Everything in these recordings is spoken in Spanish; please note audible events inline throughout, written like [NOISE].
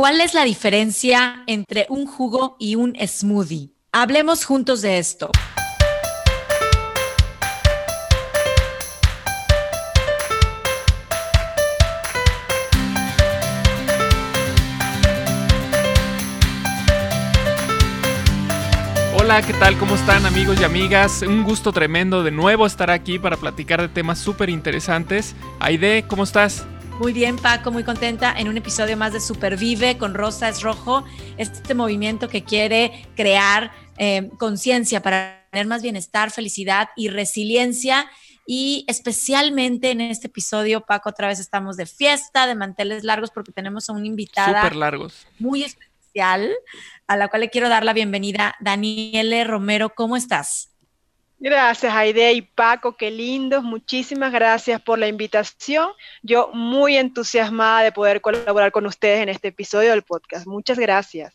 ¿Cuál es la diferencia entre un jugo y un smoothie? Hablemos juntos de esto. Hola, ¿qué tal? ¿Cómo están amigos y amigas? Un gusto tremendo de nuevo estar aquí para platicar de temas súper interesantes. Aide, ¿cómo estás? Muy bien, Paco, muy contenta en un episodio más de Supervive con Rosa es Rojo, este movimiento que quiere crear eh, conciencia para tener más bienestar, felicidad y resiliencia. Y especialmente en este episodio, Paco, otra vez estamos de fiesta, de manteles largos, porque tenemos a una invitada. Largos. Muy especial a la cual le quiero dar la bienvenida. Daniele Romero, ¿cómo estás? Gracias, Aide y Paco, qué lindos. Muchísimas gracias por la invitación. Yo muy entusiasmada de poder colaborar con ustedes en este episodio del podcast. Muchas gracias.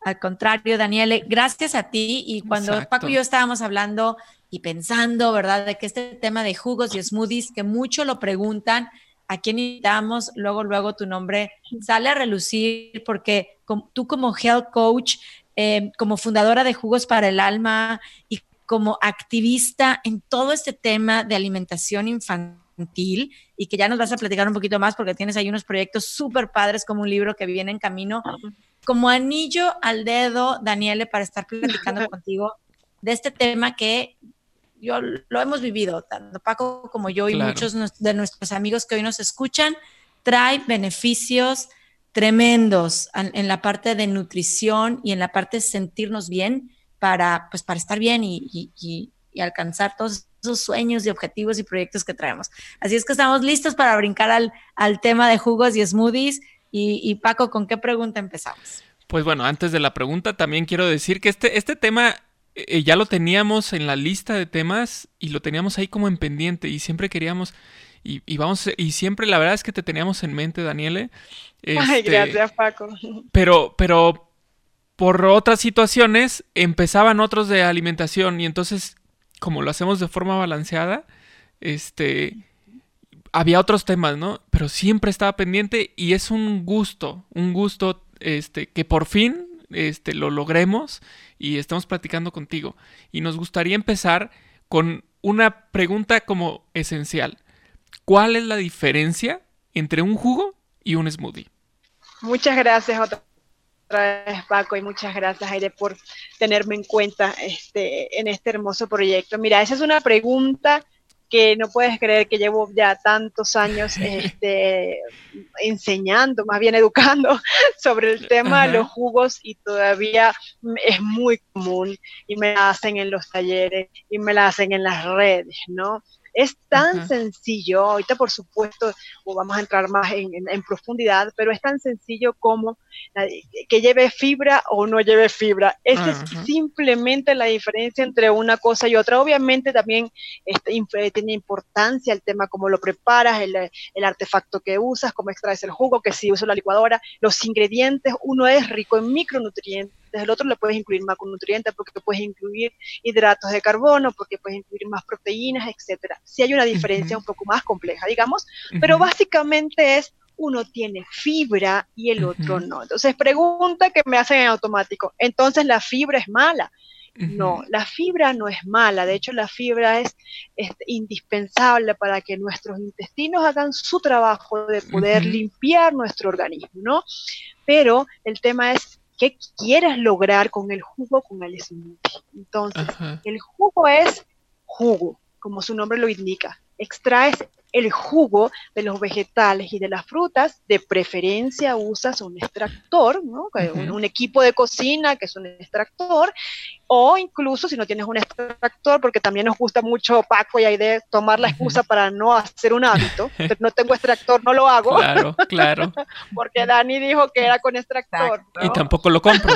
Al contrario, Daniele, gracias a ti. Y cuando Paco y yo estábamos hablando y pensando, ¿verdad?, de que este tema de jugos y smoothies, que mucho lo preguntan, a quién invitamos, luego, luego tu nombre sale a relucir porque tú como health coach, eh, como fundadora de Jugos para el Alma y como activista en todo este tema de alimentación infantil y que ya nos vas a platicar un poquito más porque tienes ahí unos proyectos súper padres como un libro que viene en camino. Como anillo al dedo, Daniele, para estar platicando [LAUGHS] contigo de este tema que yo lo hemos vivido, tanto Paco como yo y muchos de nuestros amigos que hoy nos escuchan, trae beneficios tremendos en, la parte de nutrición y en la parte de sentirnos bien para, pues, para estar bien y, alcanzar todos esos sueños y objetivos y proyectos que traemos. Así es que estamos listos para brincar al, al tema de jugos y smoothies. Y, Paco, ¿con qué pregunta empezamos? Pues bueno, antes de la pregunta también quiero decir que este, este tema eh, ya lo teníamos en la lista de temas y lo teníamos ahí como en pendiente y siempre queríamos y, vamos y siempre la verdad es que te teníamos en mente Daniele Ay, este, gracias Paco pero pero por otras situaciones empezaban otros de alimentación y entonces como lo hacemos de forma balanceada este había otros temas no pero siempre estaba pendiente y es un gusto un gusto este que por fin este, lo logremos y estamos platicando contigo. Y nos gustaría empezar con una pregunta como esencial. ¿Cuál es la diferencia entre un jugo y un smoothie? Muchas gracias otra vez Paco y muchas gracias Aire por tenerme en cuenta este, en este hermoso proyecto. Mira, esa es una pregunta que no puedes creer que llevo ya tantos años [LAUGHS] este, enseñando, más bien educando [LAUGHS] sobre el tema de los jugos y todavía es muy común y me la hacen en los talleres y me la hacen en las redes, ¿no? Es tan sencillo, ahorita por supuesto vamos a entrar más en, profundidad, pero es tan sencillo como que lleve fibra o no lleve fibra. Esa es simplemente la diferencia entre una cosa y otra. Obviamente también este, tiene importancia el tema cómo lo preparas, el, el, artefacto que usas, cómo extraes el jugo, que si uso la licuadora, los ingredientes, uno es rico en micronutrientes el otro le puedes incluir macronutrientes porque puedes incluir hidratos de carbono, porque puedes incluir más proteínas, etcétera. Sí hay una diferencia un poco más compleja, digamos, pero básicamente es uno tiene fibra y el otro no. Entonces, pregunta que me hacen en automático, entonces la fibra es mala. No, la fibra no es mala, de hecho la fibra es, indispensable para que nuestros intestinos hagan su trabajo de poder limpiar nuestro organismo, ¿no? Pero el tema es qué quieres lograr con el jugo, con el smoothie. Entonces, el jugo es jugo, como su nombre lo indica. Extraes el jugo de los vegetales y de las frutas, de preferencia usas un extractor, ¿no? un, equipo de cocina que es un extractor, o incluso si no tienes un extractor, porque también nos gusta mucho Paco y hay de tomar la excusa para no hacer un hábito, [LAUGHS] no tengo extractor, no lo hago. Claro, claro. [LAUGHS] porque Dani dijo que era con extractor. Y tampoco lo compro.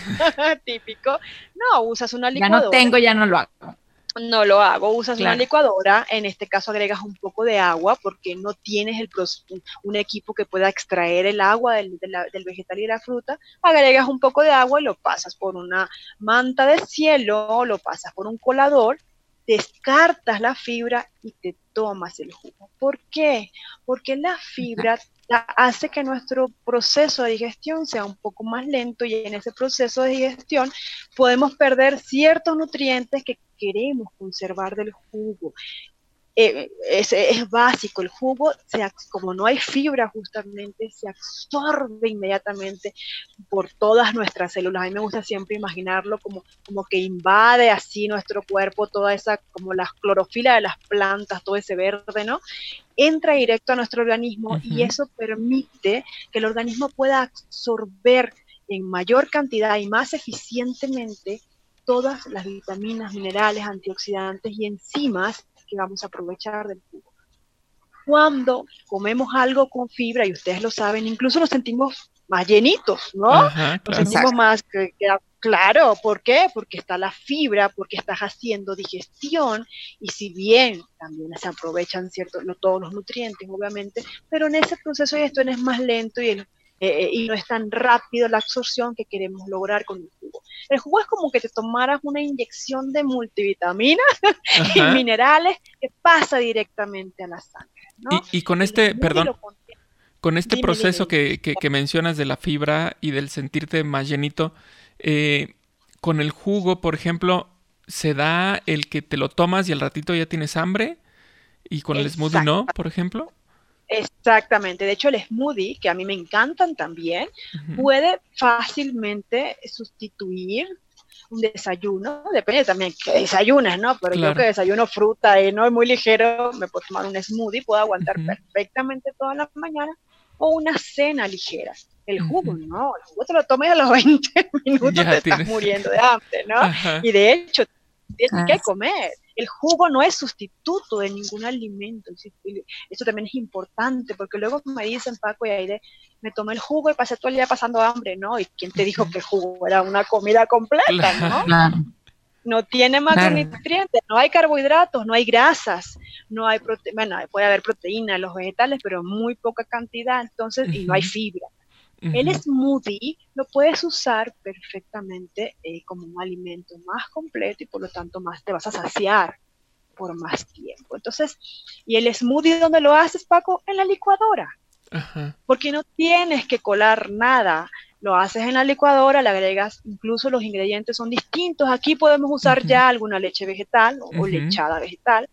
[LAUGHS] Típico. No, usas una licuadora. Ya no tengo, ya no lo hago no lo hago, usas una licuadora, en este caso agregas un poco de agua porque no tienes el, un equipo que pueda extraer el agua del, del, vegetal y de la fruta, agregas un poco de agua y lo pasas por una manta de cielo, lo pasas por un colador, descartas la fibra y te tomas el jugo. ¿Por qué? Porque la fibra hace que nuestro proceso de digestión sea un poco más lento y en ese proceso de digestión podemos perder ciertos nutrientes que queremos conservar del jugo. Eh, es, básico, el jugo, se, como no hay fibra justamente, se absorbe inmediatamente por todas nuestras células. A mí me gusta siempre imaginarlo como, como que invade así nuestro cuerpo, toda esa, como la clorofila de las plantas, todo ese verde, ¿no? Entra directo a nuestro organismo y eso permite que el organismo pueda absorber en mayor cantidad y más eficientemente todas las vitaminas, minerales, antioxidantes y enzimas vamos a aprovechar del jugo. Cuando comemos algo con fibra, y ustedes lo saben, incluso nos sentimos más llenitos, ¿no? Nos sentimos más, claro, ¿por qué? Porque está la fibra, porque estás haciendo digestión, y si bien también se aprovechan ciertos, no todos los nutrientes, obviamente, pero en ese proceso de digestión es más lento y el eh, y no es tan rápido la absorción que queremos lograr con el jugo. El jugo es como que te tomaras una inyección de multivitaminas [LAUGHS] y minerales que pasa directamente a la sangre. Y, con este, perdón, con este proceso Que, que, mencionas de la fibra y del sentirte más llenito, eh, con el jugo, por ejemplo, ¿se da el que te lo tomas y al ratito ya tienes hambre? ¿Y con el smoothie no, por ejemplo? Exactamente. De hecho, el smoothie, que a mí me encantan también, puede fácilmente sustituir un desayuno, depende también que desayunas, ¿no? Pero yo que desayuno fruta y no es muy ligero, me puedo tomar un smoothie, puedo aguantar perfectamente toda la mañana, o una cena ligera. El jugo, no, el jugo te lo tomas a los [LAUGHS] 20 minutos, te estás muriendo de hambre, ¿no? Y de hecho, tienes que comer el jugo no es sustituto de ningún alimento. Eso también es importante, porque luego me dicen, Paco y Aire, me tomé el jugo y pasé todo el día pasando hambre, ¿no? ¿Y quién te dijo que el jugo era una comida completa, no? [LAUGHS] No tiene macronutrientes, no hay carbohidratos, no hay grasas, no hay bueno, puede haber proteína en los vegetales, pero muy poca cantidad, entonces, y no hay fibra. El smoothie lo puedes usar perfectamente eh, como un alimento más completo y por lo tanto más te vas a saciar por más tiempo. Entonces, ¿y el smoothie dónde lo haces, Paco? En la licuadora. Porque no tienes que colar nada. Lo haces en la licuadora, le agregas, incluso los ingredientes son distintos. Aquí podemos usar ya alguna leche vegetal o, lechada vegetal,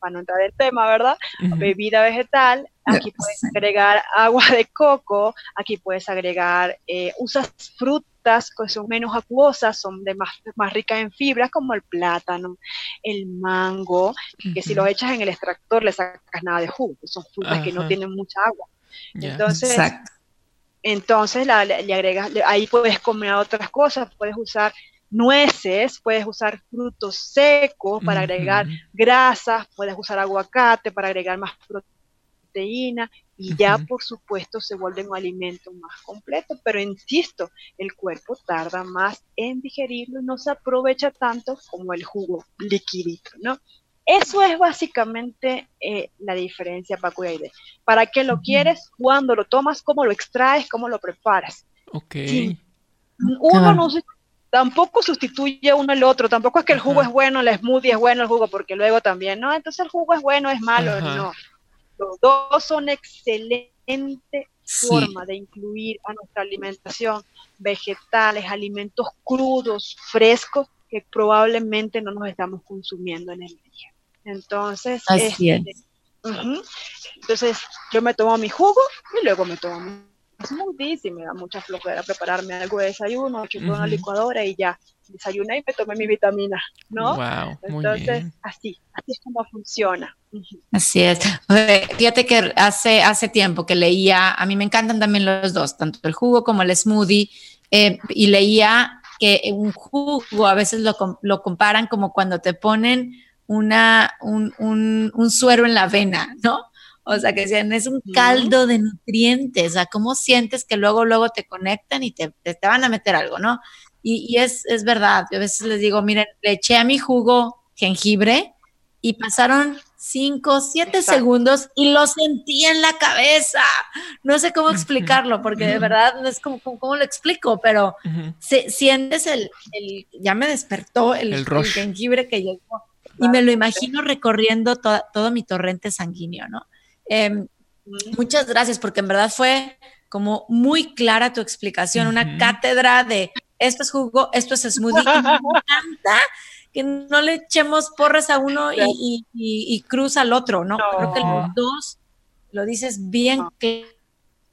para no entrar en tema, ¿verdad? Bebida vegetal, Aquí puedes agregar agua de coco, aquí puedes agregar, eh, usas frutas que son menos acuosas, son de más, más ricas en fibras, como el plátano, el mango, que si lo echas en el extractor le sacas nada de jugo, son frutas que no tienen mucha agua. Entonces, entonces le, agregas, ahí puedes comer otras cosas, puedes usar nueces, puedes usar frutos secos para agregar grasas, puedes usar aguacate para agregar más proteína y ya por supuesto se vuelve un alimento más completo, pero insisto, el cuerpo tarda más en digerirlo y no se aprovecha tanto como el jugo liquidito, ¿no? Eso es básicamente eh, la diferencia. ¿Para qué lo quieres? ¿Cuándo lo tomas? ¿Cómo lo extraes? ¿Cómo lo preparas? Ok. Uno no tampoco sustituye uno al otro. Tampoco es que el jugo es bueno, el smoothie es bueno, el jugo, porque luego también, no, entonces el jugo es bueno, es malo, no. Los dos son excelente forma de incluir a nuestra alimentación vegetales, alimentos crudos, frescos, que probablemente no nos estamos consumiendo en el día. Entonces, este, entonces yo me tomo mi jugo y luego me tomo mi smoothies y me da mucha flojera prepararme algo de desayuno, que una licuadora y ya desayuné y me tomé mi vitamina, ¿no? Entonces, así, así es como funciona. Así es. Fíjate que hace, hace tiempo que leía, a mí me encantan también los dos, tanto el jugo como el smoothie, eh, y leía que un jugo a veces lo, lo comparan como cuando te ponen una, un, un, un suero en la vena, ¿no? O sea, que decían, es un caldo de nutrientes, o sea, ¿cómo sientes que luego, luego te conectan y te, te, van a meter algo, ¿no? Y, es, es, verdad, yo a veces les digo, miren, le eché a mi jugo jengibre y pasaron cinco, siete segundos y lo sentí en la cabeza. No sé cómo explicarlo, porque de verdad no es como, cómo lo explico, pero sientes el, el, ya me despertó el, el, jengibre que llegó y me lo imagino recorriendo todo mi torrente sanguíneo, ¿no? Em, Muchas gracias, porque en verdad fue como muy clara tu explicación, una cátedra de esto es jugo, esto es smoothie. y me [LAUGHS] encanta que no le echemos porras a uno y, cruz al otro, ¿no? Creo que los dos, lo dices bien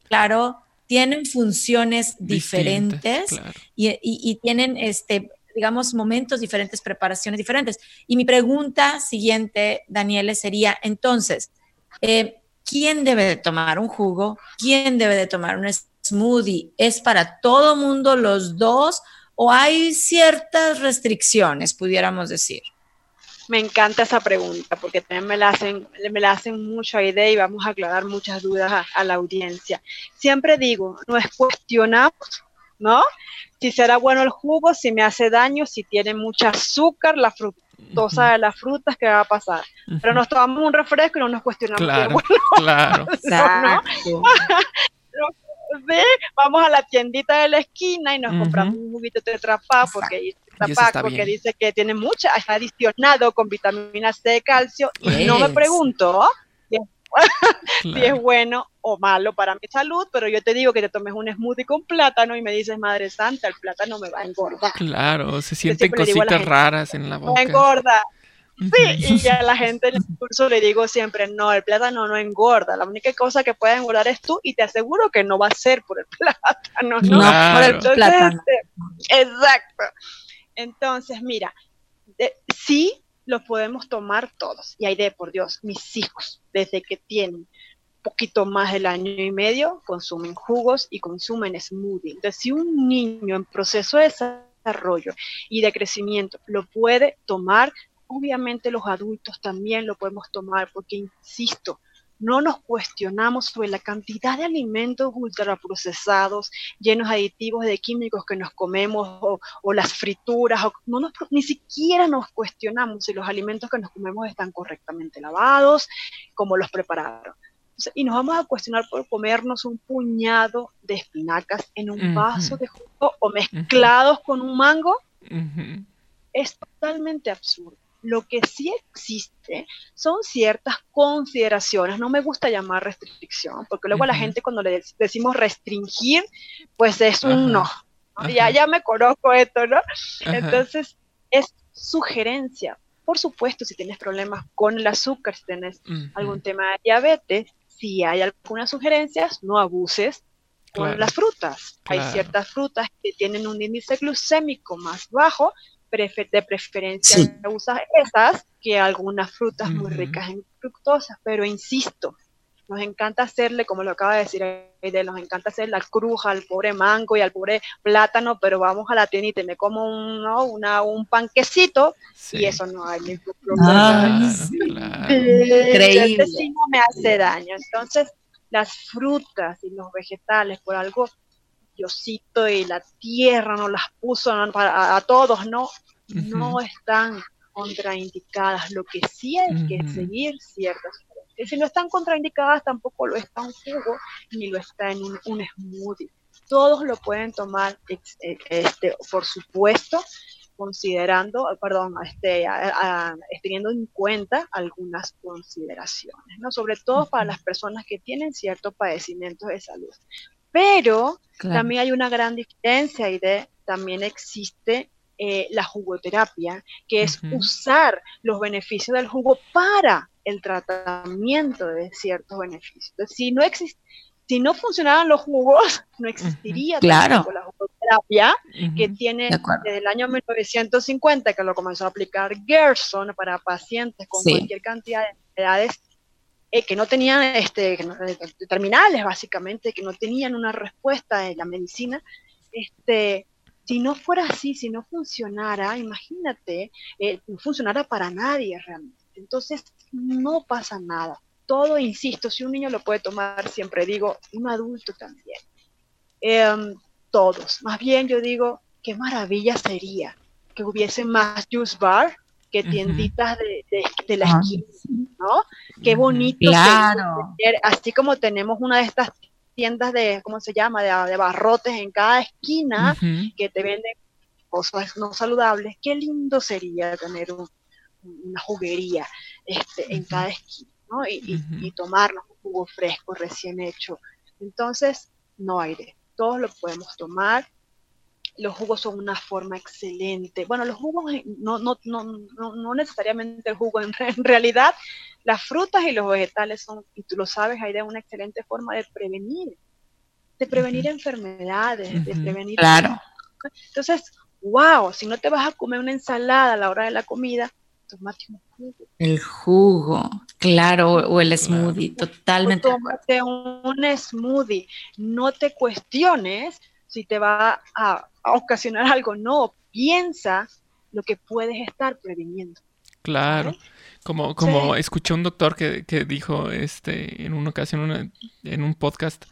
claro, tienen funciones diferentes y, tienen, este, digamos, momentos diferentes, preparaciones diferentes. Y mi pregunta siguiente, Daniele, sería entonces, eh, ¿quién debe de tomar un jugo? ¿Quién debe de tomar un smoothie? ¿Es para todo mundo los dos o hay ciertas restricciones, pudiéramos decir? Me encanta esa pregunta porque también me la hacen, me la hacen mucha idea y vamos a aclarar muchas dudas a, la audiencia. Siempre digo, no es cuestionamos, ¿no? Si será bueno el jugo, si me hace daño, si tiene mucha azúcar, la fructosa de las frutas, ¿qué va a pasar? Pero nos tomamos un refresco y no nos cuestionamos. Claro, [LAUGHS] claro. [LAUGHS] vamos a la tiendita de la esquina y nos compramos un juguito de trapá porque porque dice que tiene mucha, está adicionado con vitamina C, calcio, y no me pregunto si es [LAUGHS] bueno o malo para mi salud, pero yo te digo que te tomes un smoothie con plátano y me dices, Madre Santa, el plátano me va a engordar. Claro, se sienten cositas raras en la boca. Me engorda. Sí, y ya la gente en el curso le digo siempre, no, el plátano no engorda, la única cosa que puede engordar es tú y te aseguro que no va a ser por el [LAUGHS] plátano, no, por el plátano. Este, exacto. Entonces, mira, sí lo podemos tomar todos. Y hay de, por Dios, mis hijos, desde que tienen poquito más del año y medio, consumen jugos y consumen smoothie. Entonces, si un niño en proceso de desarrollo y de crecimiento lo puede tomar, obviamente los adultos también lo podemos tomar, porque, insisto, no nos cuestionamos sobre la cantidad de alimentos ultraprocesados, llenos de aditivos de químicos que nos comemos o, las frituras, o, no ni siquiera nos cuestionamos si los alimentos que nos comemos están correctamente lavados, cómo los prepararon. y nos vamos a cuestionar por comernos un puñado de espinacas en un vaso de jugo o mezclados con un mango. Es totalmente absurdo. Lo que sí existe son ciertas consideraciones. No me gusta llamar restricción, porque luego a la gente cuando le decimos restringir, pues es un no. Ya, ya me conozco esto, ¿no? Entonces, es sugerencia. Por supuesto, si tienes problemas con el azúcar, si tienes algún tema de diabetes, si hay algunas sugerencias, no abuses con las frutas. Hay ciertas frutas que tienen un índice glucémico más bajo, de preferencia usas esas que algunas frutas muy ricas en fructosa, pero insisto, nos encanta hacerle, como lo acaba de decir Aide, nos encanta hacer la cruz al pobre mango y al pobre plátano, pero vamos a la tienda y me como un, Una, un panquecito y eso no hay ningún problema. Increíble. no me hace daño. Entonces, las frutas y los vegetales, por algo Diosito y la tierra nos las puso a, todos, ¿no? No están contraindicadas. Lo que sí hay que seguir ciertas y si no están contraindicadas, tampoco lo está un jugo ni lo está en un, smoothie. Todos lo pueden tomar, eh, este, por supuesto, considerando, perdón, este, teniendo en cuenta algunas consideraciones, ¿no? Sobre todo para las personas que tienen cierto padecimiento de salud. Pero también hay una gran diferencia y de, también existe eh, la jugoterapia, que es usar los beneficios del jugo para el tratamiento de ciertos beneficios. si no si no funcionaran los jugos, no existiría la jugoterapia que tiene desde el año 1950 que lo comenzó a aplicar Gerson para pacientes con cualquier cantidad de enfermedades eh, que no tenían este, eh, terminales, básicamente, que no tenían una respuesta en la medicina. Este, si no fuera así, si no funcionara, imagínate, eh, no funcionara para nadie realmente. Entonces, no pasa nada. Todo, insisto, si un niño lo puede tomar, siempre digo, un adulto también. Em, todos. Más bien yo digo, qué maravilla sería que hubiese más juice bar que tienditas de, de, la esquina, ¿no? Qué bonito. Claro. así como tenemos una de estas tiendas de, ¿cómo se llama?, de, barrotes en cada esquina que te venden cosas no saludables. Qué lindo sería tener una juguería este, en cada esquina, ¿no? Y, y, tomarnos jugo fresco, recién hecho. Entonces, no aire, todos lo podemos tomar. Los jugos son una forma excelente. Bueno, los jugos no, no, no, no, necesariamente el jugo, [LAUGHS] en, realidad las frutas y los vegetales son, y tú lo sabes, hay de una excelente forma de prevenir, de prevenir enfermedades, de prevenir... Claro. Entonces, wow, si no te vas a comer una ensalada a la hora de la comida, tomate un jugo. El jugo, claro, o el smoothie, totalmente. tómate un smoothie, no te cuestiones si te va a, ocasionar algo, no, piensa lo que puedes estar previniendo. Claro. Como, como escuché un doctor que, que, dijo este, en una ocasión en un podcast,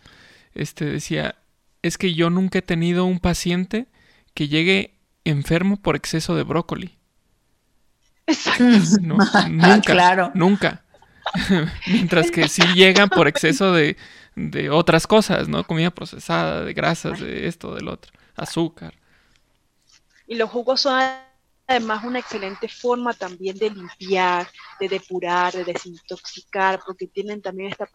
este, decía, es que yo nunca he tenido un paciente que llegue enfermo por exceso de brócoli. Exacto. [LAUGHS] [LAUGHS] nunca, claro. nunca. [LAUGHS] Mientras que sí llegan por exceso de, de otras cosas, ¿no? Comida procesada, de grasas, de esto, del otro, azúcar. Y los jugos son además una excelente forma también de limpiar, de depurar, de desintoxicar, porque tienen también esta,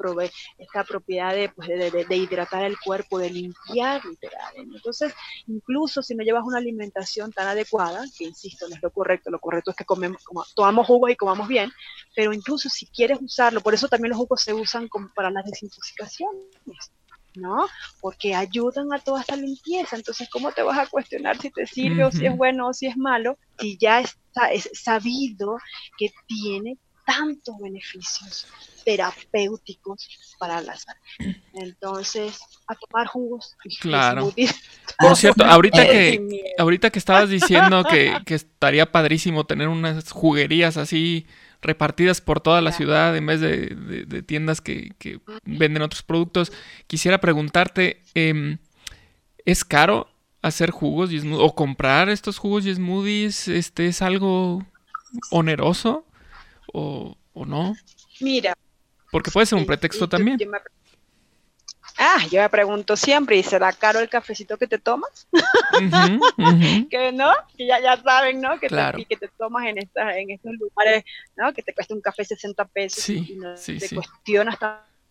esta propiedad pues, de, de, hidratar el cuerpo, de limpiar literal. Entonces, incluso si no llevas una alimentación tan adecuada, que insisto, no es lo correcto, lo correcto es que comemos, como, tomamos jugos y comamos bien, pero incluso si quieres usarlo, por eso también los jugos se usan como para las desintoxicaciones ¿no? Porque ayudan a toda esta limpieza. Entonces, ¿cómo te vas a cuestionar si te sirve o si es bueno o si es malo? Si ya está es sabido que tiene tantos beneficios terapéuticos para la salud. Entonces, a tomar jugos. Claro. Por cierto, ahorita que, ahorita que estabas diciendo que, que estaría padrísimo tener unas juguerías así repartidas por toda la ciudad en vez de, tiendas que, venden otros productos. Quisiera preguntarte, em, ¿es caro hacer jugos y o comprar estos jugos y smoothies? Este, ¿Es algo oneroso o, no? Mira. Porque puede ser un pretexto también. Ah, yo me pregunto siempre, ¿y será caro el cafecito que te tomas? [LAUGHS] que no, que ya, ya saben, ¿no? Que, te, que te tomas en, estas en estos lugares, ¿no? Que te cuesta un café 60 pesos y no te cuestionas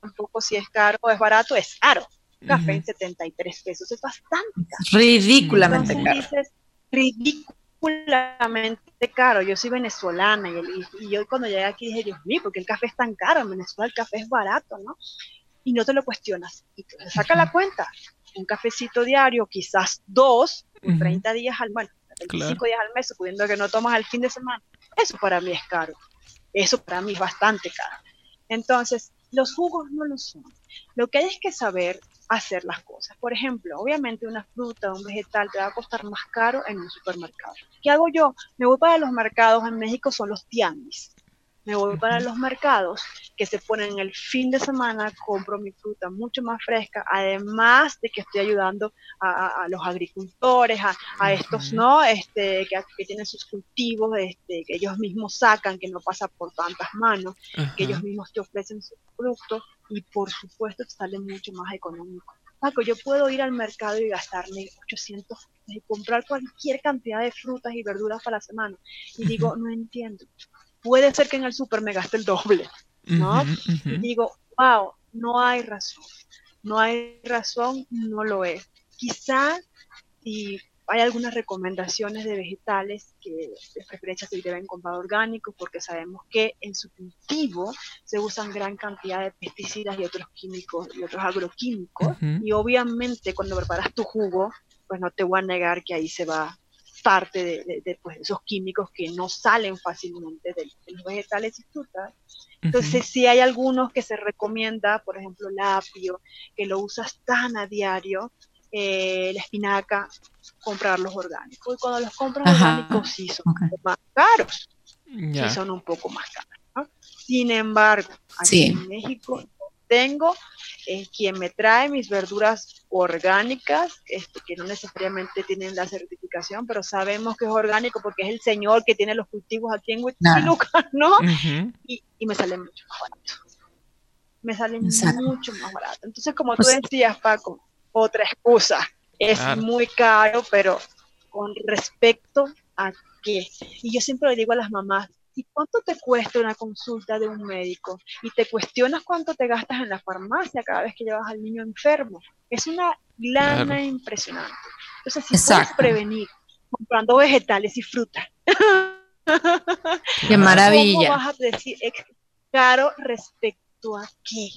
tampoco si es caro o es barato, es caro. Café en 73 pesos es bastante caro. Ridículamente caro. ridículamente caro. Yo soy venezolana y, y, yo cuando llegué aquí dije, Dios mío, porque el café es tan caro? En Venezuela el café es barato, ¿no? Y no te lo cuestionas. Y te saca la cuenta. Un cafecito diario, quizás dos, 30 días al, bueno, 25 días al mes, suponiendo que no tomas el fin de semana. Eso para mí es caro. Eso para mí es bastante caro. Entonces, los jugos no lo son. Lo que hay es que saber hacer las cosas. Por ejemplo, obviamente una fruta, un vegetal te va a costar más caro en un supermercado. ¿Qué hago yo? Me voy para los mercados, en México son los tianguis me voy para los mercados que se ponen el fin de semana, compro mi fruta mucho más fresca, además de que estoy ayudando a, los agricultores, a, estos, ¿no? Este, que, tienen sus cultivos, este, que ellos mismos sacan, que no pasa por tantas manos, que ellos mismos te ofrecen sus productos y por supuesto te sale mucho más económico. Paco, yo puedo ir al mercado y gastarme 800 y comprar cualquier cantidad de frutas y verduras para la semana. Y digo, no entiendo puede ser que en el súper me gaste el doble, ¿no? Y digo, wow, no hay razón, no hay razón, no lo es. Quizá si hay algunas recomendaciones de vegetales que de preferencia se deben comprar orgánicos porque sabemos que en su cultivo se usan gran cantidad de pesticidas y otros químicos y otros agroquímicos y obviamente cuando preparas tu jugo pues no te voy a negar que ahí se va parte de, pues, esos químicos que no salen fácilmente de, los vegetales y frutas. Entonces, si hay algunos que se recomienda, por ejemplo, el apio, que lo usas tan a diario, eh, la espinaca, comprarlos orgánicos. Y cuando los compras orgánicos, sí son más caros. Sí son un poco más caros. Sin embargo, aquí en México tengo quien me trae mis verduras orgánicas, este, que no necesariamente tienen la certificación, pero sabemos que es orgánico porque es el señor que tiene los cultivos aquí en Huitzilucan, ¿no? y, me sale mucho más barato. Me sale mucho más barato. Entonces, como tú pues decías, Paco, otra excusa. Es muy caro, pero con respecto a qué. Y yo siempre le digo a las mamás, ¿y cuánto te cuesta una consulta de un médico? Y te cuestionas cuánto te gastas en la farmacia cada vez que llevas al niño enfermo. Es una lana impresionante. Entonces, si puedes prevenir comprando vegetales y fruta. Qué maravilla. ¿Cómo vas a decir caro respecto a qué?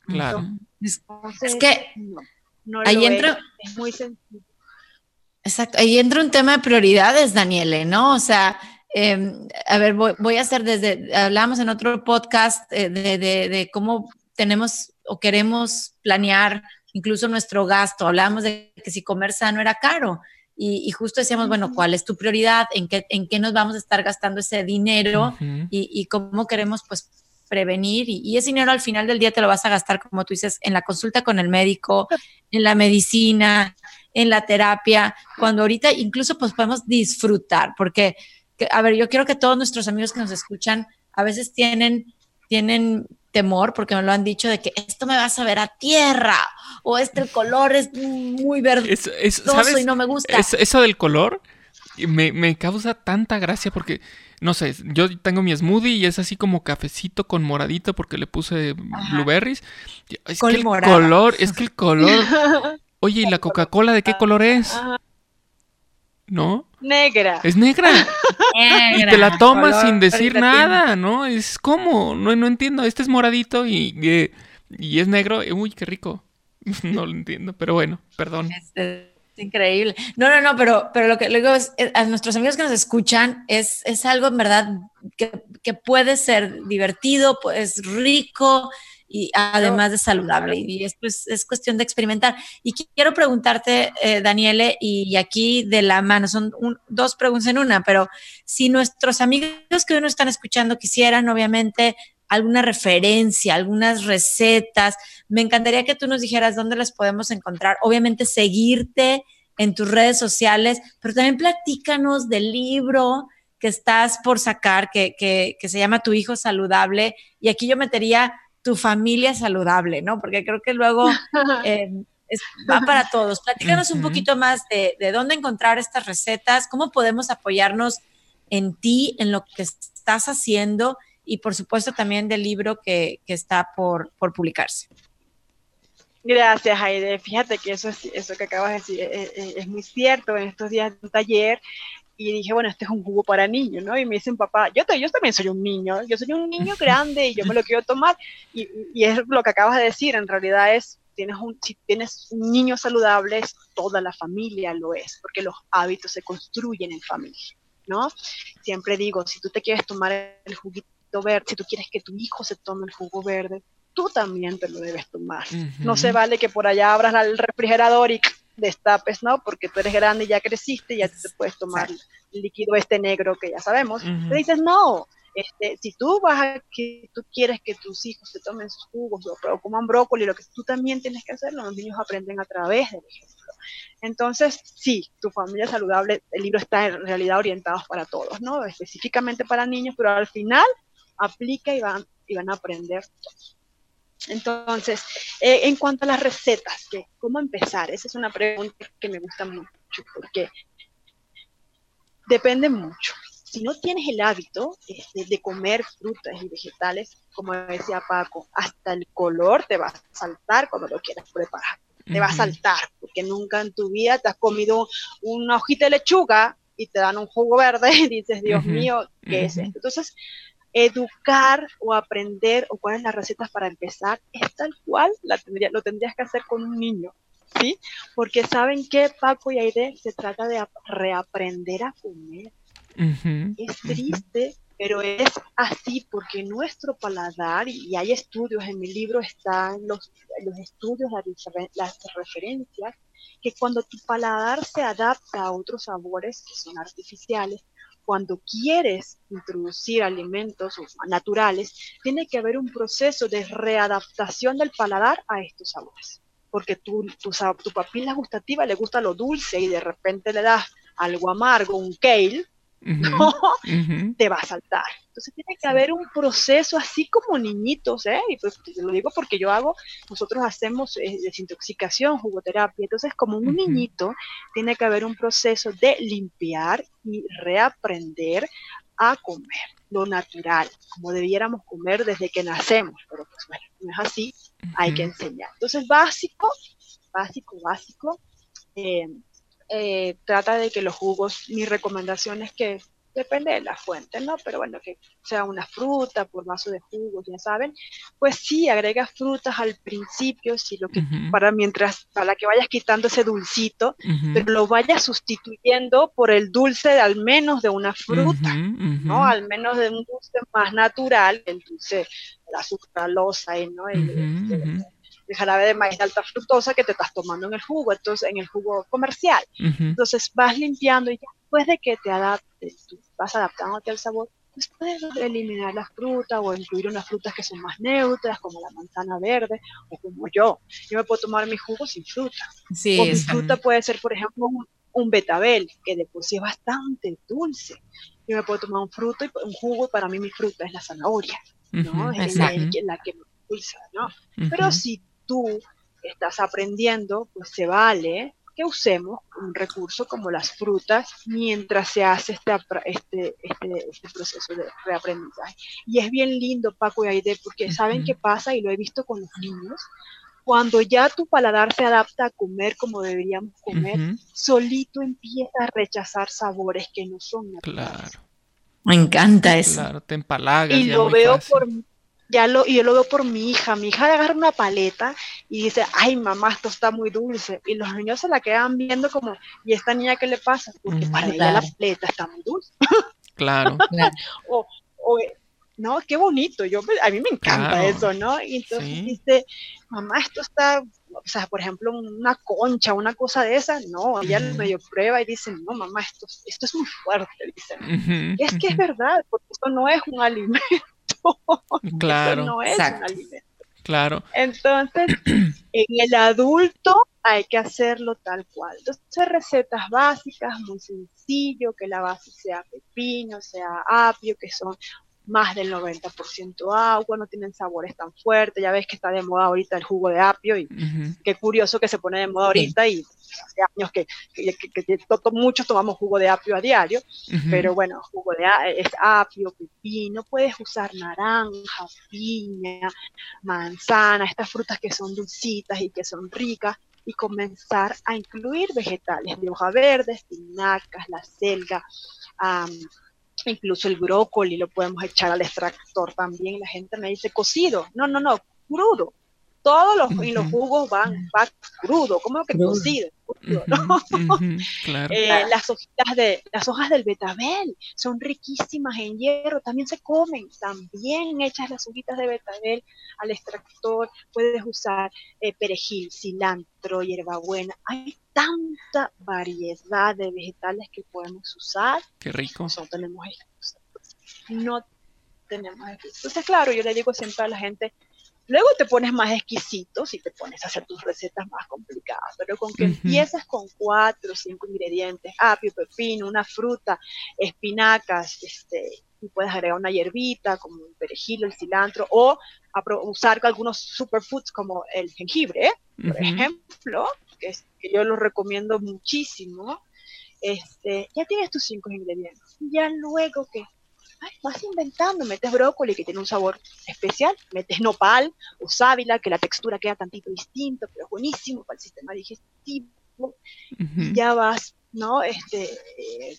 Claro. es que ahí entra. Es, muy sencillo. Exacto, ahí entra un tema de prioridades, Daniele, ¿no? O sea, em, a ver, voy, a hacer desde, hablamos en otro podcast eh, de, de, cómo tenemos o queremos planear incluso nuestro gasto. Hablábamos de que si comer sano era caro. Y, justo decíamos, bueno, ¿cuál es tu prioridad? ¿En qué, ¿En qué nos vamos a estar gastando ese dinero? y, y, cómo queremos, pues, prevenir. Y, ese dinero al final del día te lo vas a gastar, como tú dices, en la consulta con el médico, en la medicina, en la terapia, cuando ahorita incluso, pues, podemos disfrutar. Porque, a ver, yo quiero que todos nuestros amigos que nos escuchan a veces tienen, tienen temor, porque me lo han dicho, de que esto me va a saber a tierra, o este el color es muy verde y no me gusta. eso del color me, me, causa tanta gracia porque, no sé, yo tengo mi smoothie y es así como cafecito con moradito porque le puse blueberries. Es que el color, es que el [LAUGHS] color... Oye, ¿y la Coca-Cola de qué color es? ¿No? Negra. Es negra. [LAUGHS] Y te la tomas sin decir nada, ¿no? Es como, no, no entiendo. Este es moradito y, y es negro. Uy, qué rico. [LAUGHS] no lo entiendo, pero bueno, perdón. Es, increíble. No, no, no, pero, pero lo que luego es, a nuestros amigos que nos escuchan es, es algo en verdad que, que puede ser divertido, pues rico, y además de saludable. Y esto es, cuestión de experimentar. Y quiero preguntarte, eh, Daniele, y, aquí de la mano, son dos preguntas en una, pero si nuestros amigos que hoy nos están escuchando quisieran, obviamente, alguna referencia, algunas recetas, me encantaría que tú nos dijeras dónde las podemos encontrar. Obviamente, seguirte en tus redes sociales, pero también platícanos del libro que estás por sacar, que, que, que se llama Tu Hijo Saludable. Y aquí yo metería tu familia saludable, ¿no? Porque creo que luego [LAUGHS] eh, va para todos. Platícanos un poquito más de, dónde encontrar estas recetas, cómo podemos apoyarnos en ti, en lo que estás haciendo y por supuesto también del libro que, está por, por publicarse. Gracias, Aide. Fíjate que eso, es, eso que acabas de decir es, es, muy cierto. En estos días de un taller y dije, bueno, este es un jugo para niños, ¿no? Y me dicen, papá, yo, yo también soy un niño, yo soy un niño [LAUGHS] grande y yo me lo quiero tomar. Y, y es lo que acabas de decir, en realidad es, tienes un, si tienes un niño saludable, toda la familia lo es, porque los hábitos se construyen en familia, ¿no? Siempre digo, si tú te quieres tomar el juguito verde, si tú quieres que tu hijo se tome el jugo verde, tú también te lo debes tomar. No se vale que por allá abras el refrigerador y destapes, ¿no? Porque tú eres grande y ya creciste y ya te puedes tomar el líquido este negro que ya sabemos. Te dices, no, este, si tú vas a que tú quieres que tus hijos se tomen sus jugos o, coman brócoli, lo que tú también tienes que hacer, los niños aprenden a través del ejemplo. Entonces, sí, tu familia saludable, el libro está en realidad orientado para todos, ¿no? Específicamente para niños, pero al final aplica y van, y van a aprender todos. Entonces, eh, en cuanto a las recetas, ¿cómo empezar? Esa es una pregunta que me gusta mucho porque depende mucho. Si no tienes el hábito este, de comer frutas y vegetales, como decía Paco, hasta el color te va a saltar cuando lo quieras preparar. Te va a saltar, porque nunca en tu vida te has comido una hojita de lechuga y te dan un jugo verde [LAUGHS] y dices, Dios mío, ¿qué es esto? Entonces, educar o aprender o cuáles las recetas para empezar es tal cual la tendría, lo tendrías que hacer con un niño, ¿sí? Porque saben que Paco y Aide se trata de reaprender a comer. es triste, pero es así porque nuestro paladar, y hay estudios, en mi libro están los, los estudios, las referencias, que cuando tu paladar se adapta a otros sabores que son artificiales, cuando quieres introducir alimentos naturales, tiene que haber un proceso de readaptación del paladar a estos sabores. Porque tu, tu, tu papila gustativa le gusta lo dulce y de repente le das algo amargo, un kale, ¿no? [LAUGHS] te va a saltar. Entonces tiene que haber un proceso así como niñitos, ¿eh? Y pues te lo digo porque yo hago, nosotros hacemos eh, desintoxicación, jugoterapia, entonces como un niñito tiene que haber un proceso de limpiar y reaprender a comer. lo natural, como debiéramos comer desde que nacemos, pero pues bueno, no es así, hay que enseñar. Entonces, básico, básico, básico, eh, eh, trata de que los jugos, mi recomendación es que depende de la fuente, ¿no? Pero bueno, que sea una fruta por vaso de jugo, ya saben, pues sí, agrega frutas al principio, si lo que, para mientras, para que vayas quitando ese dulcito, pero lo vayas sustituyendo por el dulce de al menos de una fruta, ¿no? Al menos de un dulce más natural, el dulce, la sucralosa, ¿no? El, el jarabe de maíz de alta fructosa que te estás tomando en el jugo, entonces en el jugo comercial. Entonces vas limpiando y ya después de que te adaptes, tú vas adaptándote al sabor, pues puedes eliminar las frutas o incluir unas frutas que son más neutras, como la manzana verde o como yo. Yo me puedo tomar mi jugo sin fruta. Sí, o mi fruta puede ser, por ejemplo, un, betabel, que de por sí es bastante dulce. Yo me puedo tomar un fruto y un jugo y para mí mi fruta es la zanahoria, ¿no? es la, que me dulce, ¿no? Pero si tú estás aprendiendo, pues se vale que usemos un recurso como las frutas mientras se hace este, este, este, este proceso de reaprendizaje. Y es bien lindo, Paco y Aide, porque saben qué pasa, y lo he visto con los niños, cuando ya tu paladar se adapta a comer como deberíamos comer, solito empieza a rechazar sabores que no son naturales. Claro. Me encanta eso. Claro, te empalagas. Y lo veo por ya lo, y yo lo veo por mi hija. Mi hija agarra una paleta y dice, ay mamá, esto está muy dulce. Y los niños se la quedan viendo como, ¿y esta niña qué le pasa? Porque para ella la paleta está muy dulce. Claro. [LAUGHS] o, o, no, qué bonito. Yo, a mí me encanta eso, ¿no? Y entonces dice, mamá, esto está, o sea, por ejemplo, una concha, una cosa de esa, no, ella uh medio prueba y dice, no, mamá, esto, esto es muy fuerte, dice. es que es verdad, porque esto no es un alimento. Claro. no es un alimento. Claro. Entonces, [CLEARS THROAT] en el adulto hay que hacerlo tal cual. Entonces, recetas básicas, muy sencillo, que la base sea pepino, sea apio, que son más del 90% agua, no tienen sabores tan fuertes, ya ves que está de moda ahorita el jugo de apio y qué curioso que se pone de moda ahorita y hace años que, muchos tomamos jugo de apio a diario, pero bueno, jugo de es apio, pepino, puedes usar naranja, piña, manzana, estas frutas que son dulcitas y que son ricas y comenzar a incluir vegetales de hoja verde, espinacas, la selga, incluso el brócoli lo podemos echar al extractor también. La gente me dice cocido. No, no, no, crudo. Todos los, los jugos van, van crudo, como que cocido. [LAUGHS] Eh, las hojitas de las hojas del betabel son riquísimas en hierro, también se comen, también echas las hojitas de betabel al extractor, puedes usar eh, perejil, cilantro, hierbabuena, hay tanta variedad de vegetales que podemos usar. Qué rico. Nosotros tenemos no tenemos Entonces, claro, yo le digo siempre a la gente, luego te pones más exquisito si te pones a hacer tus recetas más complicadas, pero con que empieces con cuatro o cinco ingredientes, apio, pepino, una fruta, espinacas, este, y puedes agregar una hierbita como el perejil, el cilantro, o usar algunos superfoods como el jengibre, por ejemplo, que, que, yo lo recomiendo muchísimo, este, ya tienes tus cinco ingredientes. Ya luego que vas inventando, metes brócoli que tiene un sabor especial, metes nopal o sábila que la textura queda tantito distinto, pero es buenísimo para el sistema digestivo, y ya vas, ¿no? Este, eh,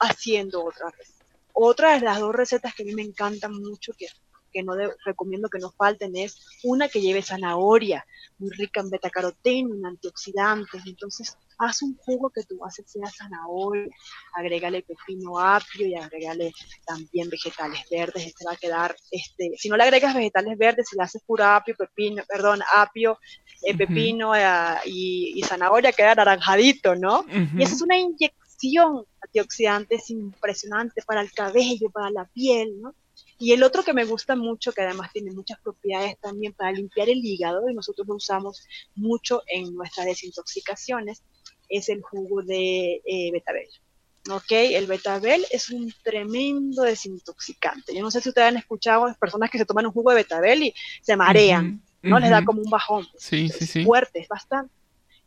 haciendo otra receta. Otra de las dos recetas que a mí me encantan mucho, que que no recomiendo que nos falten es una que lleve zanahoria, muy rica en betacaroteno, en antioxidantes. Entonces, haz un jugo que tu base sea zanahoria, agrégale pepino apio y agrégale también vegetales verdes. Este va a quedar, este, si no le agregas vegetales verdes, si le haces pura apio, pepino, perdón, apio, eh, pepino eh, y, zanahoria, queda naranjadito, ¿no? Y esa es una inyección antioxidantes impresionante para el cabello, para la piel, ¿no? Y el otro que me gusta mucho, que además tiene muchas propiedades también para limpiar el hígado, y nosotros lo usamos mucho en nuestras desintoxicaciones, es el jugo de eh, betabel. ¿ok? El betabel es un tremendo desintoxicante. Yo no sé si ustedes han escuchado a personas que se toman un jugo de betabel y se marean, ¿no? Les da como un bajón. Sí, sí, sí. Fuerte, es bastante.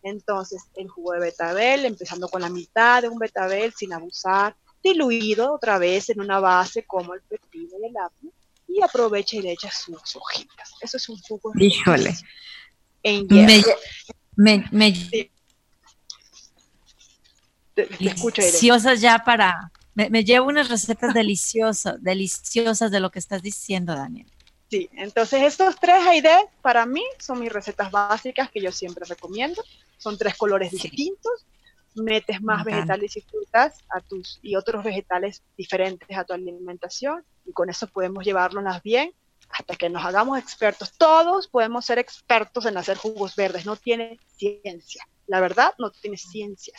Entonces, el jugo de betabel, empezando con la mitad de un betabel sin abusar, diluido otra vez en una base como el pepino y el apio, y aprovecha y le echa sus hojitas. Eso es un jugo. Híjole. En me, me, me deliciosas ya para, me, llevo unas recetas deliciosas, deliciosas de lo que estás diciendo, Daniel. Sí, entonces estos tres ID para mí son mis recetas básicas que yo siempre recomiendo. Son tres colores distintos. Metes más vegetales y frutas a tus y otros vegetales diferentes a tu alimentación y con eso podemos llevarnos bien hasta que nos hagamos expertos. Todos podemos ser expertos en hacer jugos verdes. No tiene ciencia. La verdad, no tiene ciencia.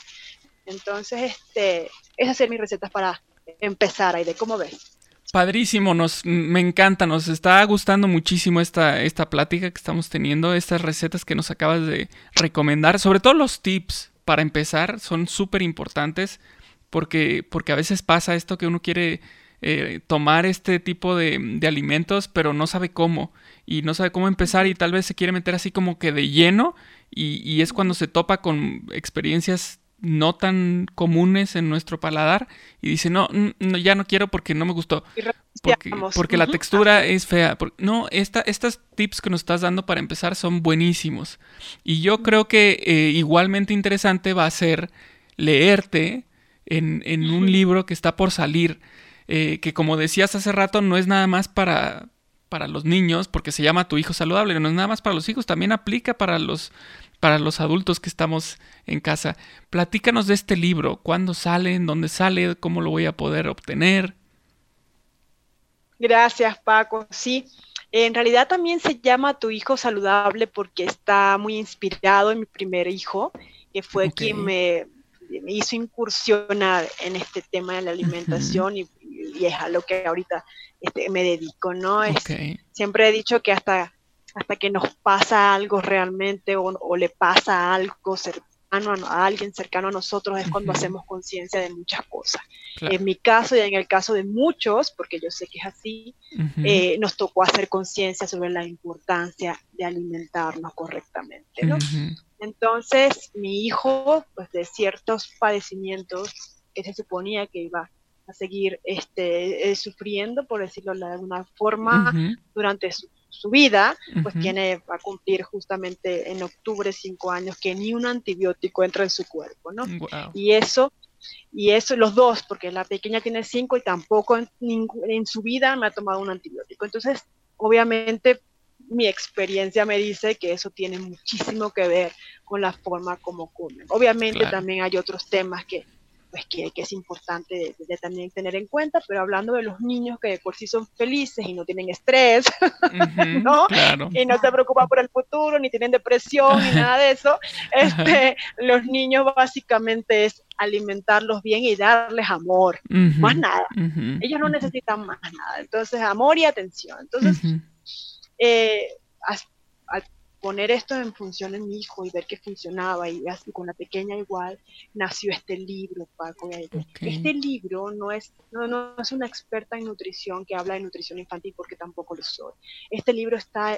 Entonces, este, esas son mis recetas para empezar, de ¿Cómo ves? Padrísimo, nos, me encanta, nos está gustando muchísimo esta, esta plática que estamos teniendo, estas recetas que nos acabas de recomendar, sobre todo los tips para empezar son súper importantes porque, porque a veces pasa esto que uno quiere eh, tomar este tipo de, de, alimentos pero no sabe cómo y no sabe cómo empezar y tal vez se quiere meter así como que de lleno y, y es cuando se topa con experiencias no tan comunes en nuestro paladar y dice, no, ya no quiero porque no me gustó. Porque, porque la textura es fea. No, esta, estos tips que nos estás dando para empezar son buenísimos. Y yo creo que eh, igualmente interesante va a ser leerte en, en un libro que está por salir, eh, que como decías hace rato, no es nada más para, para los niños, porque se llama Tu hijo saludable, no es nada más para los hijos, también aplica para los para los adultos que estamos en casa. Platícanos de este libro, cuándo sale, en dónde sale, cómo lo voy a poder obtener. Gracias, Paco. Sí, en realidad también se llama Tu hijo saludable porque está muy inspirado en mi primer hijo, que fue quien me, hizo incursionar en este tema de la alimentación y, es a lo que ahorita este, me dedico, ¿no? Siempre he dicho que hasta hasta que nos pasa algo realmente o, le pasa algo cercano a, alguien cercano a nosotros es cuando hacemos conciencia de muchas cosas. En mi caso y en el caso de muchos, porque yo sé que es así, eh, nos tocó hacer conciencia sobre la importancia de alimentarnos correctamente, ¿no? Entonces, mi hijo, pues de ciertos padecimientos que se suponía que iba a seguir este, eh, sufriendo, por decirlo de alguna forma, durante su su vida, pues tiene, va a cumplir justamente en octubre cinco años que ni un antibiótico entra en su cuerpo, ¿no? Y eso, y eso los dos, porque la pequeña tiene cinco y tampoco en, en su vida me ha tomado un antibiótico. Entonces, obviamente, mi experiencia me dice que eso tiene muchísimo que ver con la forma como comen. Obviamente también hay otros temas que pues que, es importante de, también tener en cuenta, pero hablando de los niños que de por sí son felices y no tienen estrés, [LAUGHS] ¿no? Y no se preocupan por el futuro, ni tienen depresión, ni nada de eso, [LAUGHS] este, los niños básicamente es alimentarlos bien y darles amor, más nada. Ellos no necesitan más nada. Entonces, amor y atención. Entonces, eh, poner esto en función en mi hijo y ver que funcionaba y así con la pequeña igual nació este libro Paco este libro no es no, no es una experta en nutrición que habla de nutrición infantil porque tampoco lo soy. Este libro está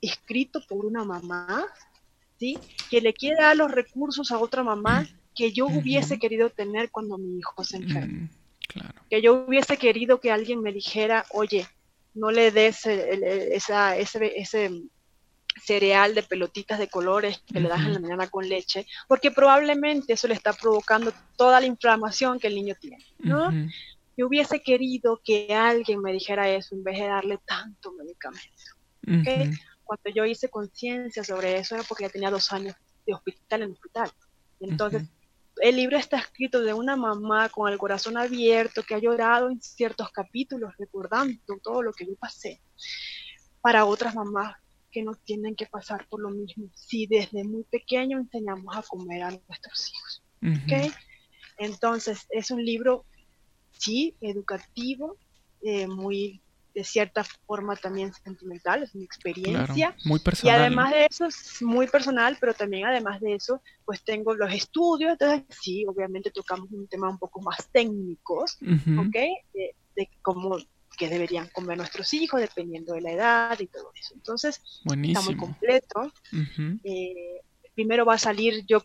escrito por una mamá sí que le quiere dar los recursos a otra mamá que yo hubiese querido tener cuando mi hijo se enferma. mm, que yo hubiese querido que alguien me dijera oye no le des esa, ese, ese cereal de pelotitas de colores que le das en la mañana con leche, porque probablemente eso le está provocando toda la inflamación que el niño tiene, ¿no? Yo hubiese querido que alguien me dijera eso en vez de darle tanto medicamento. Cuando yo hice conciencia sobre eso era porque ya tenía dos años de hospital en hospital. Entonces, el libro está escrito de una mamá con el corazón abierto que ha llorado en ciertos capítulos recordando todo lo que yo pasé para otras mamás que no tienen que pasar por lo mismo si desde muy pequeño enseñamos a comer a nuestros hijos. Entonces, es un libro, sí, educativo, eh, muy de cierta forma también sentimental, es mi experiencia. muy personal. Y además de eso, es muy personal, pero también además de eso, pues tengo los estudios, entonces sí, obviamente tocamos un tema un poco más técnicos, ¿ok? De, de cómo que deberían comer nuestros hijos, dependiendo de la edad y todo eso. Entonces, está muy completo. Eh, primero va a salir, yo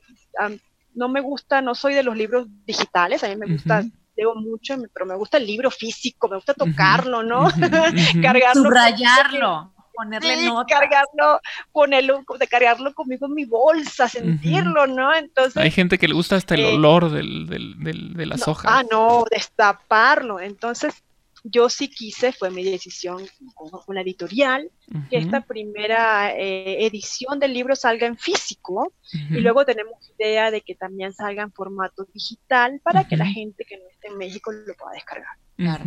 no me gusta, no soy de los libros digitales, a mí me gusta leo mucho, pero me gusta el libro físico, me gusta tocarlo, ¿no? [LAUGHS] Cargarlo. Subrayarlo ponerle sí, cargarlo, ponerlo, de cargarlo conmigo en mi bolsa, sentirlo, ¿no? Entonces. Hay gente que le gusta hasta el eh, olor del, del, de las hojas. Ah, no, destaparlo. Entonces, yo sí quise, fue mi decisión con, la editorial, que esta primera eh, edición del libro salga en físico y luego tenemos idea de que también salga en formato digital para que la gente que no esté en México lo pueda descargar. Claro.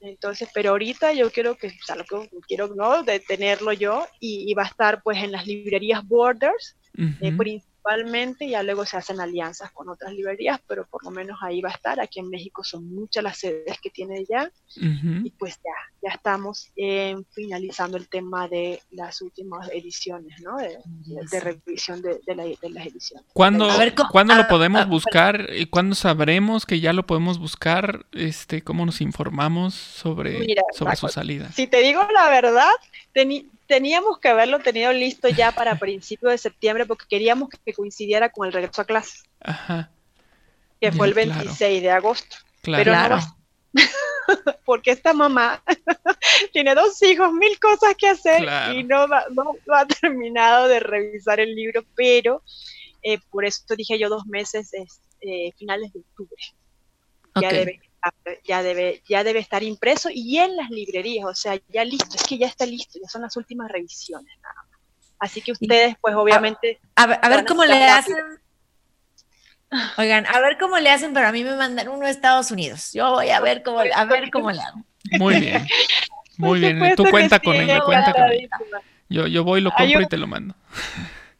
Entonces, pero ahorita yo quiero que, o sea, lo que quiero, ¿no? De tenerlo yo y, va a estar pues en las librerías Borders, eh, principalmente, ya luego se hacen alianzas con otras librerías, pero por lo menos ahí va a estar. Aquí en México son muchas las sedes que tiene ya. Y pues ya, ya estamos finalizando el tema de las últimas ediciones, ¿no? De, revisión de, las ediciones. ¿Cuándo, ¿cuándo lo podemos buscar? ¿Y cuándo sabremos que ya lo podemos buscar? Este, ¿Cómo nos informamos sobre, sobre su salida? Si te digo la verdad, teníamos que haberlo tenido listo ya para [LAUGHS] principios de septiembre porque queríamos que coincidiera con el regreso a clase. Ajá. Que fue el 26 de agosto. Claro. Pero claro. [LAUGHS] [LAUGHS] porque esta mamá [LAUGHS] tiene dos hijos, mil cosas que hacer y no, no, ha terminado de revisar el libro, pero eh, por eso dije yo dos meses, es, eh, finales de octubre. Ya debe ya debe, ya debe estar impreso y en las librerías, o sea, ya listo, es que ya está listo, ya son las últimas revisiones nada más. Así que ustedes, pues obviamente... A, ver, cómo le hacen... Oigan, a ver cómo le hacen, pero a mí me mandan uno a Estados Unidos. Yo voy a ver cómo, a ver cómo le hago. Muy bien. Muy bien. Tú cuenta con él, cuenta con él. Yo, yo voy, lo compro y te lo mando.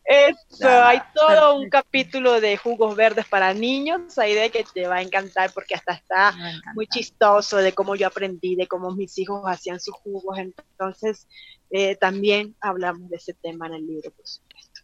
Eso, hay todo un capítulo de jugos verdes para niños, ahí de que te va a encantar porque hasta está muy chistoso de cómo yo aprendí, de cómo mis hijos hacían sus jugos, entonces eh, también hablamos de ese tema en el libro, por supuesto.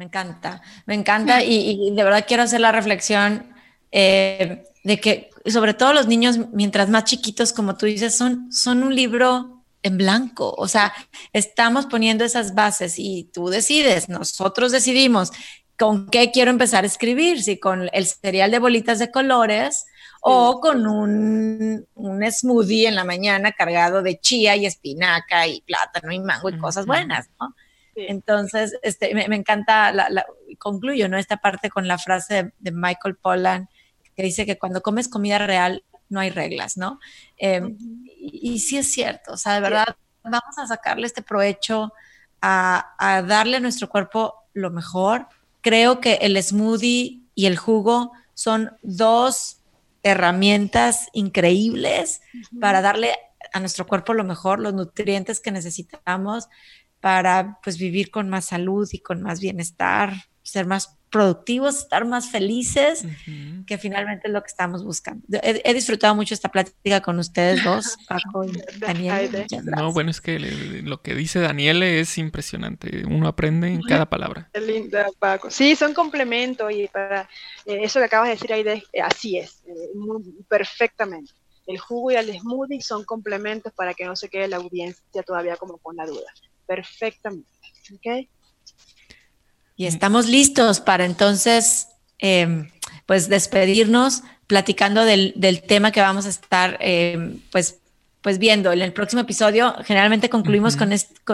Me encanta, me encanta y, de verdad quiero hacer la reflexión eh, de que sobre todo los niños, mientras más chiquitos, como tú dices, son, son un libro en blanco. O sea, estamos poniendo esas bases y tú decides, nosotros decidimos con qué quiero empezar a escribir, si con el cereal de bolitas de colores o con un, un, smoothie en la mañana cargado de chía y espinaca y plátano y mango y cosas buenas, ¿no? Entonces, este, me, encanta, la, concluyo, ¿no? Esta parte con la frase de, Michael Pollan que dice que cuando comes comida real no hay reglas, ¿no? Em, y, sí es cierto, o sea, de verdad, vamos a sacarle este provecho a, darle a nuestro cuerpo lo mejor. Creo que el smoothie y el jugo son dos herramientas increíbles para darle a nuestro cuerpo lo mejor, los nutrientes que necesitamos para pues vivir con más salud y con más bienestar, ser más productivos, estar más felices, que finalmente es lo que estamos buscando. He, disfrutado mucho esta plática con ustedes dos, [LAUGHS] Paco y Daniel. No, bueno, es que lo que dice Daniel es impresionante. Uno aprende en cada palabra. linda, Paco. Sí, son complementos y para eh, eso que acabas de decir, Aide, eh, así es, eh, perfectamente. El jugo y el smoothie son complementos para que no se quede la audiencia todavía como con la duda. Perfectamente. ¿Ok? Y estamos listos para entonces, em, pues, despedirnos platicando del, tema que vamos a estar, em, pues, pues viendo en el próximo episodio. Generalmente concluimos con,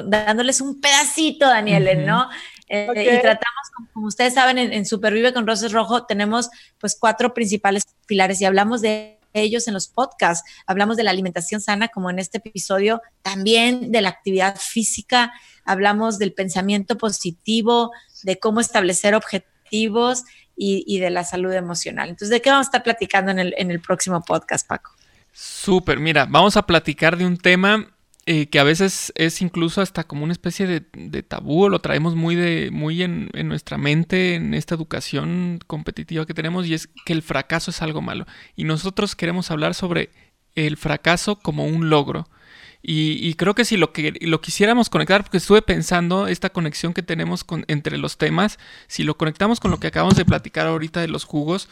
dándoles un pedacito, Daniel, ¿no? Eh, y tratamos, como, ustedes saben, en, en, Supervive con Roses Rojo tenemos pues cuatro principales pilares y hablamos de ellos en los podcasts. Hablamos de la alimentación sana, como en este episodio, también de la actividad física, hablamos del pensamiento positivo, de cómo establecer objetivos y, de la salud emocional. Entonces, ¿de qué vamos a estar platicando en el, en el próximo podcast, Paco? Súper, mira, vamos a platicar de un tema eh, que a veces es incluso hasta como una especie de, tabú, lo traemos muy, de, muy en, nuestra mente, en esta educación competitiva que tenemos, y es que el fracaso es algo malo. Y nosotros queremos hablar sobre el fracaso como un logro. Y, creo que si lo, que lo quisiéramos conectar, porque estuve pensando esta conexión que tenemos con, entre los temas, si lo conectamos con lo que acabamos de platicar ahorita de los jugos,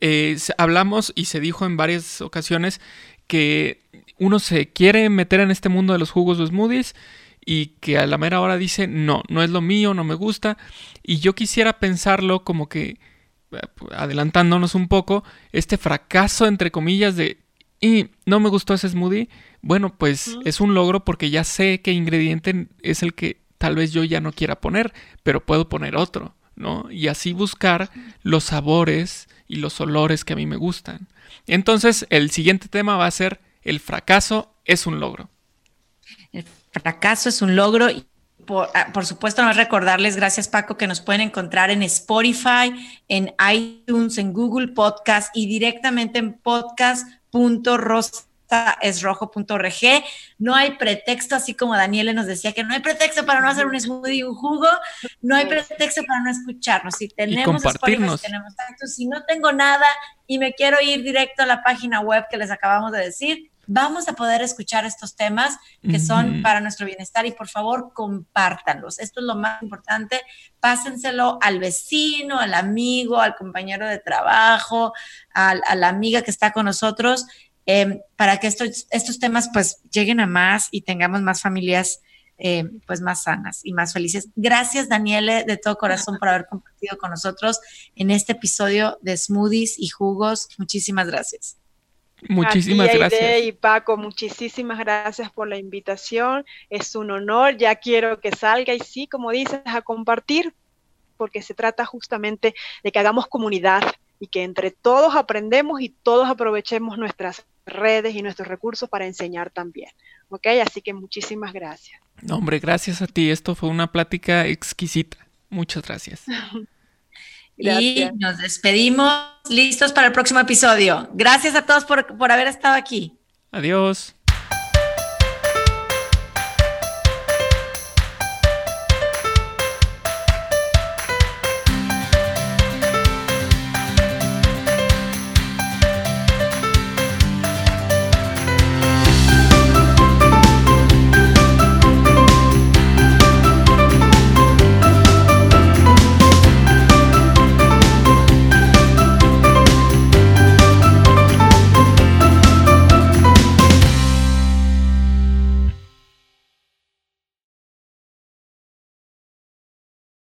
eh, hablamos y se dijo en varias ocasiones que uno se quiere meter en este mundo de los jugos o smoothies y que a la mera hora dice, no, no es lo mío, no me gusta. Y yo quisiera pensarlo como que adelantándonos un poco, este fracaso entre comillas de y no me gustó ese smoothie, bueno, pues es un logro porque ya sé qué ingrediente es el que tal vez yo ya no quiera poner, pero puedo poner otro, ¿no? Y así buscar los sabores y los olores que a mí me gustan. Entonces, el siguiente tema va a ser el fracaso es un logro. El fracaso es un logro y Ah, por, supuesto, no recordarles, gracias Paco, que nos pueden encontrar en Spotify, en iTunes, en Google Podcast y directamente en podcast.rosaesrojo.org. No hay pretexto, así como Daniela nos decía que no hay pretexto para no hacer un smoothie y un jugo, no hay pretexto para no escucharnos. Si tenemos Spotify, si tenemos si no tengo nada y me quiero ir directo a la página web que les acabamos de decir, vamos a poder escuchar estos temas que son para nuestro bienestar y por favor compártanlos. Esto es lo más importante. Pásenselo al vecino, al amigo, al compañero de trabajo, a, la amiga que está con nosotros, em, para que estos, estos temas pues lleguen a más y tengamos más familias. Eh, pues más sanas y más felices. Gracias, Daniele, de todo corazón por haber compartido con nosotros en este episodio de Smoothies y Jugos. Muchísimas gracias. Muchísimas gracias. y Paco, muchísimas gracias por la invitación. Es un honor, ya quiero que salga y sí, como dices, a compartir, porque se trata justamente de que hagamos comunidad y que entre todos aprendemos y todos aprovechemos nuestras redes y nuestros recursos para enseñar también. ¿Ok? Así que muchísimas gracias. No, hombre, gracias a ti. Esto fue una plática exquisita. Muchas gracias. [LAUGHS] Y nos despedimos listos para el próximo episodio. Gracias a todos por, por haber estado aquí. Adiós.